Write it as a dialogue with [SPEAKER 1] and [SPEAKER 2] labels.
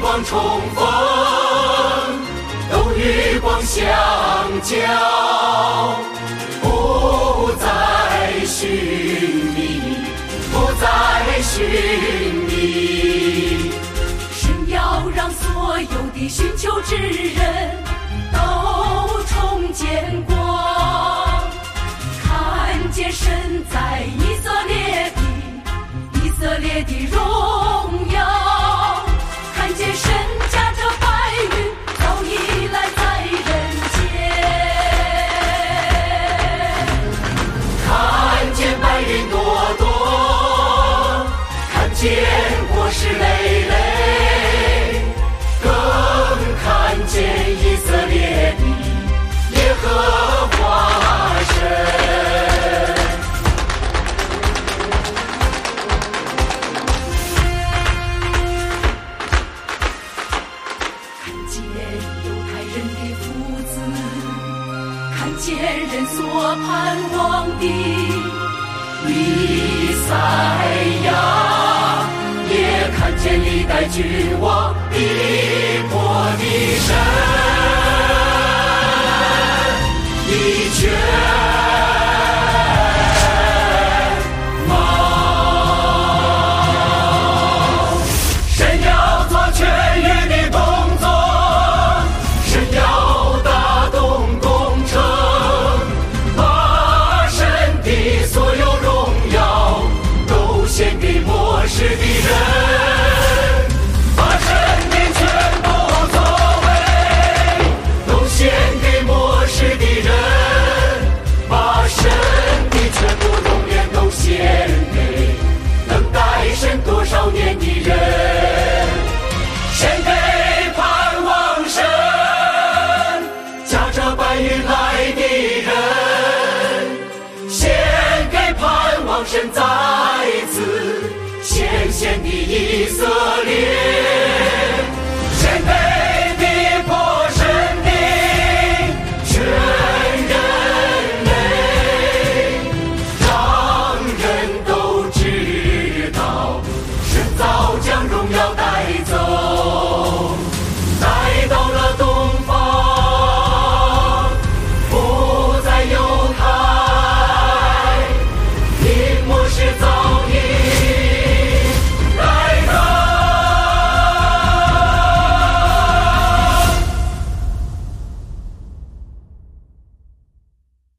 [SPEAKER 1] 光重逢，都与光相交，不再寻觅，不再寻觅。
[SPEAKER 2] 神要让所有的寻求之人都重见光，看见神在。你。看见人所盼望的
[SPEAKER 1] 弥赛亚，也看见历代君王的。显的以色列。